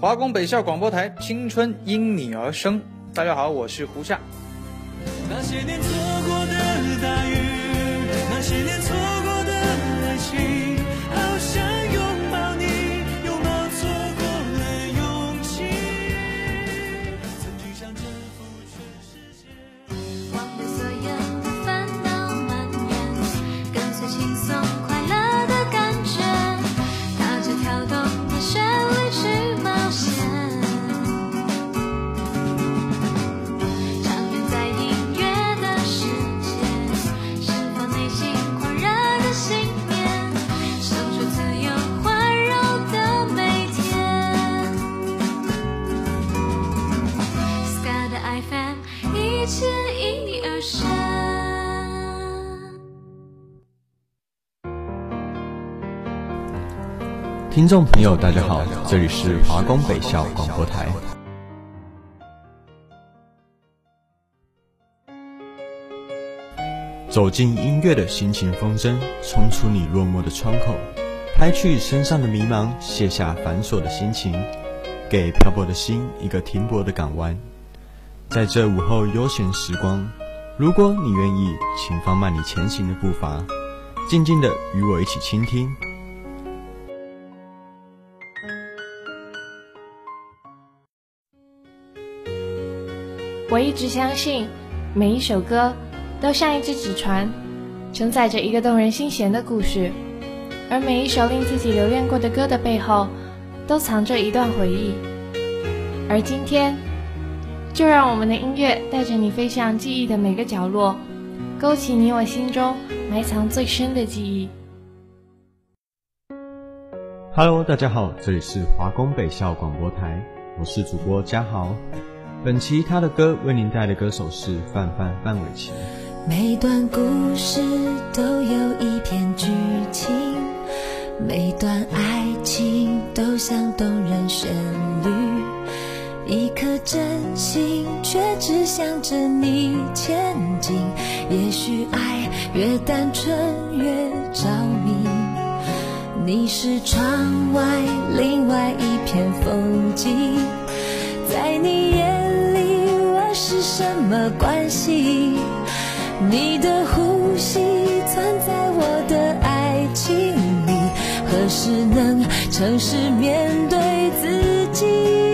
华工北校广播台，青春因你而生。大家好，我是胡夏。那些年错过的大雨，那些年听众朋友，大家好，这里是华工北校广播台。走进音乐的心情风筝，冲出你落寞的窗口，拍去身上的迷茫，卸下繁琐的心情，给漂泊的心一个停泊的港湾。在这午后悠闲时光，如果你愿意，请放慢你前行的步伐，静静的与我一起倾听。我一直相信，每一首歌都像一只纸船，承载着一个动人心弦的故事，而每一首令自己留恋过的歌的背后，都藏着一段回忆。而今天，就让我们的音乐带着你飞向记忆的每个角落，勾起你我心中埋藏最深的记忆。Hello，大家好，这里是华工北校广播台，我是主播嘉豪。本期他的歌为您带来的歌手是范范范玮琪。每段故事都有一篇剧情，每段爱情都像动人旋律。一颗真心却只向着你前进，也许爱越单纯越着迷。你是窗外另外一片风景，在你眼是什么关系？你的呼吸存在我的爱情里，何时能诚实面对自己？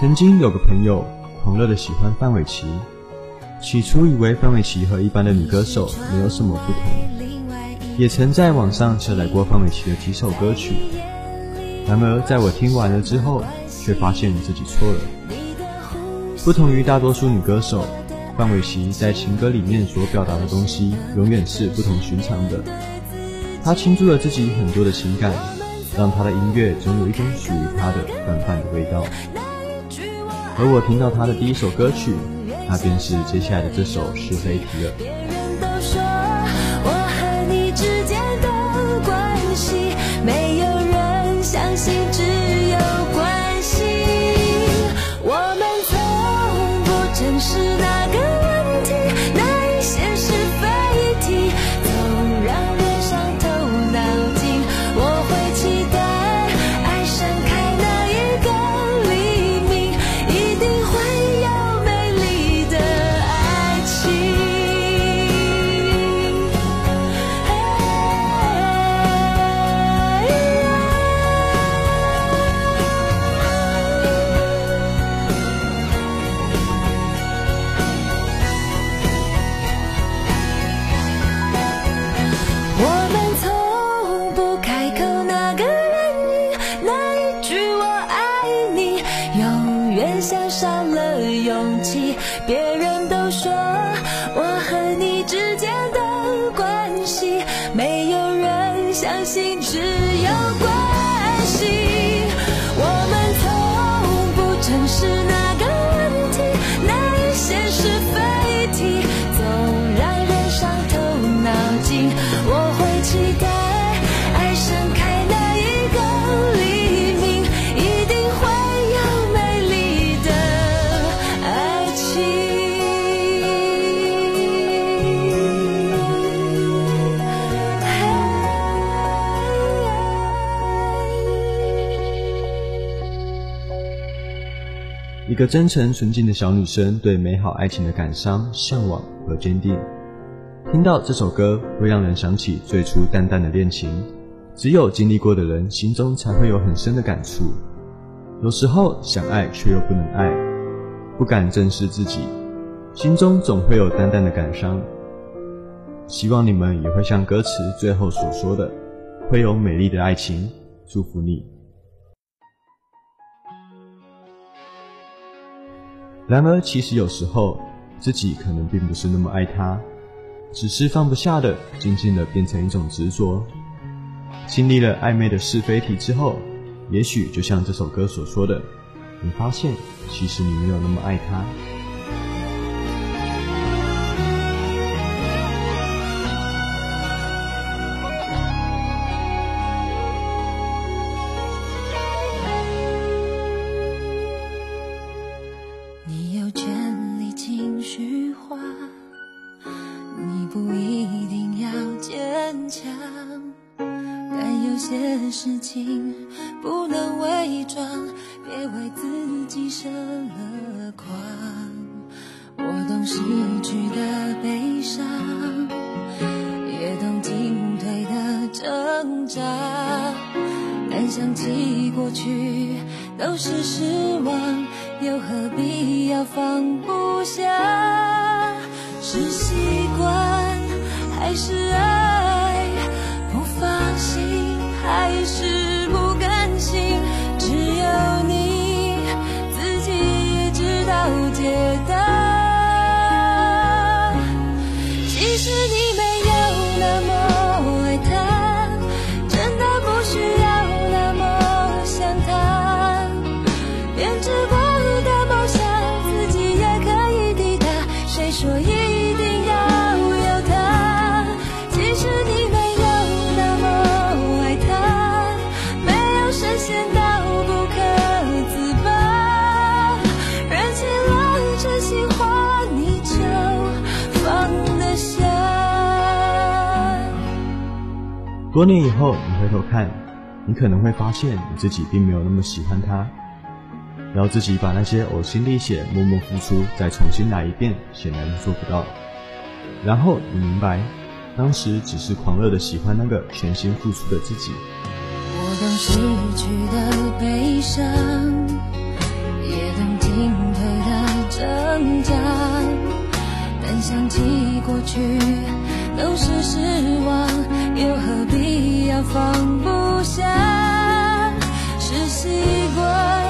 曾经有个朋友狂热的喜欢范玮琪，起初以为范玮琪和一般的女歌手没有什么不同，也曾在网上下载过范玮琪的几首歌曲。然而在我听完了之后，却发现自己错了。不同于大多数女歌手，范玮琪在情歌里面所表达的东西永远是不同寻常的。她倾注了自己很多的情感，让她的音乐总有一种属于她的淡淡的味道。而我听到他的第一首歌曲，那便是接下来的这首《是非题》了。个真诚纯净的小女生对美好爱情的感伤、向往和坚定。听到这首歌，会让人想起最初淡淡的恋情。只有经历过的人，心中才会有很深的感触。有时候想爱却又不能爱，不敢正视自己，心中总会有淡淡的感伤。希望你们也会像歌词最后所说的，会有美丽的爱情。祝福你。然而，其实有时候自己可能并不是那么爱他，只是放不下的，静静的变成一种执着。经历了暧昧的是非题之后，也许就像这首歌所说的，你发现其实你没有那么爱他。事情不能伪装，别为自己设了框。我懂失去的悲伤，也懂进退的挣扎。但想起过去都是失望，又何必要放不多年以后，你回头看，你可能会发现你自己并没有那么喜欢他。要自己把那些呕心沥血、默默付出再重新来一遍，显然做不到。然后你明白，当时只是狂热的喜欢那个全心付出的自己。我懂失去的悲伤，也懂进退的挣扎。但想起过去都是失望，又何必要放不下？是习惯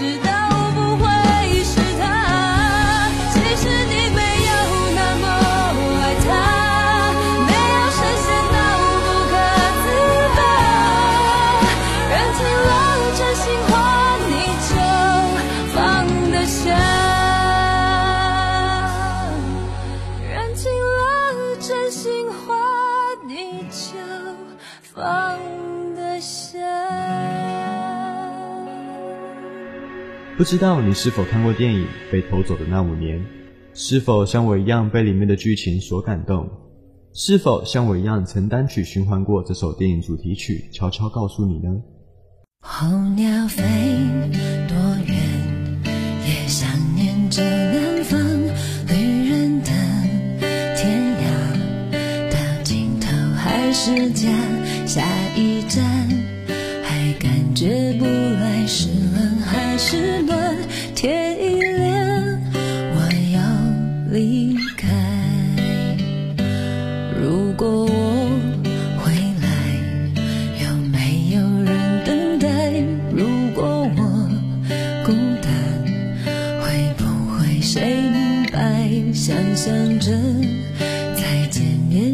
的不知道你是否看过电影《被偷走的那五年》？是否像我一样被里面的剧情所感动？是否像我一样曾单曲循环过这首电影主题曲？悄悄告诉你呢。候鸟飞多远，也想念着南方。旅人的天涯，到尽头还是家。下一站，还感觉不来是冷还是暖。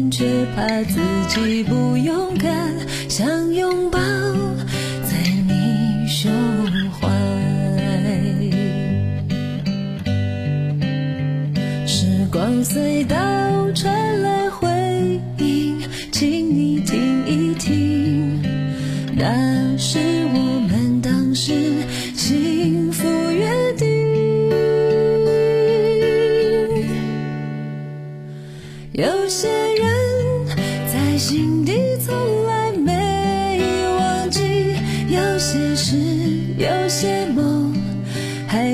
却怕自己不勇敢，想拥抱在你胸怀。时光隧道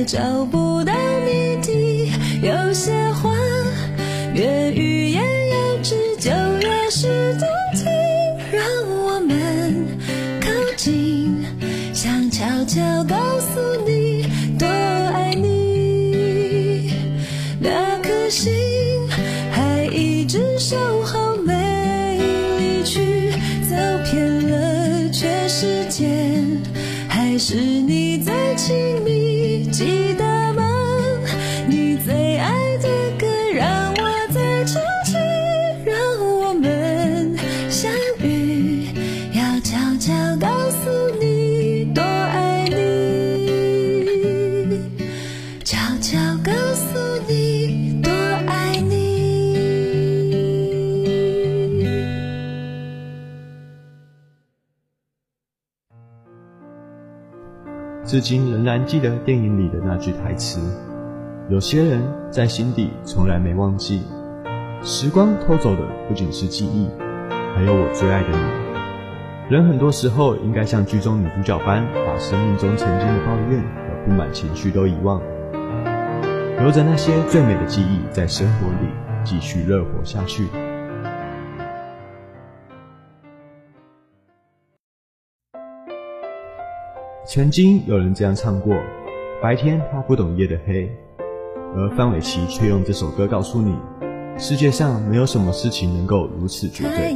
找不到谜底。有些话，越语言至今仍然记得电影里的那句台词：“有些人在心底从来没忘记。”时光偷走的不仅是记忆，还有我最爱的你。人很多时候应该像剧中女主角般，把生命中曾经的抱怨和不满情绪都遗忘，留着那些最美的记忆，在生活里继续热活下去。曾经有人这样唱过：白天他不懂夜的黑，而范玮琪却用这首歌告诉你，世界上没有什么事情能够如此绝对。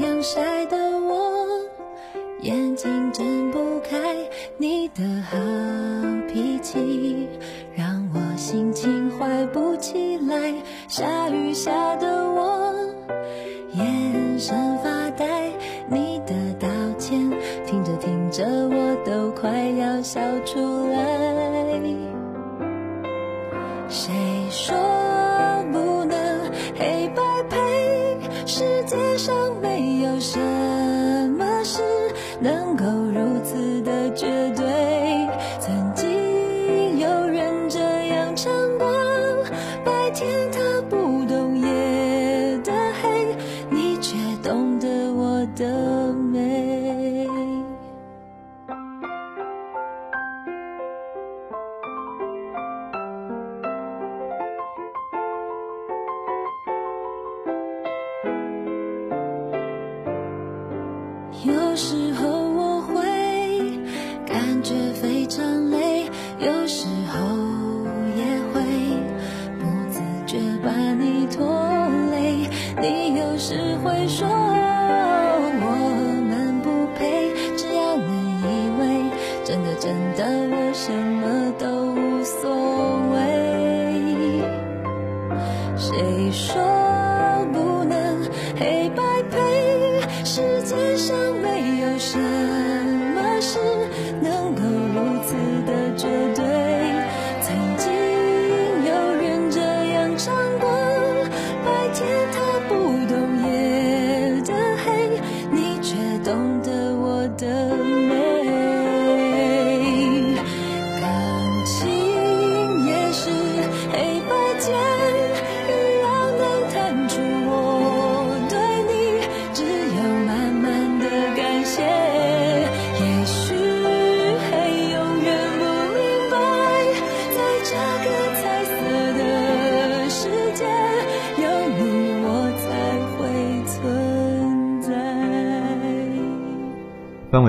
是会说我们不配，只要你以为，真的真的我什么都无所谓。谁说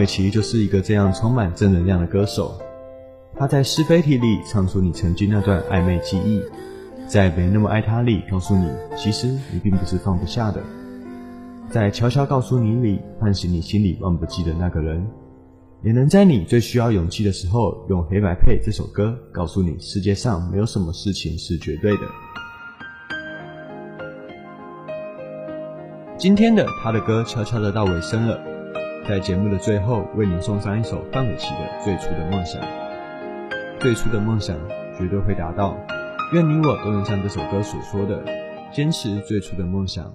玮琪就是一个这样充满正能量的歌手。他在是非题里唱出你曾经那段暧昧记忆，在没那么爱他里告诉你，其实你并不是放不下的。在悄悄告诉你里唤醒你心里忘不记的那个人，也能在你最需要勇气的时候，用《黑白配》这首歌告诉你，世界上没有什么事情是绝对的。今天的他的歌悄悄的到尾声了，在节目的最后，为您送上一首范玮琪的《最初的梦想》。最初的梦想绝对会达到，愿你我都能像这首歌所说的，坚持最初的梦想。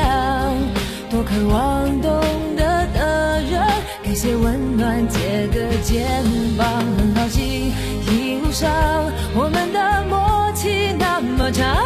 渴望懂得的人。给些温暖，借个肩膀，很高兴一路上我们的默契那么长。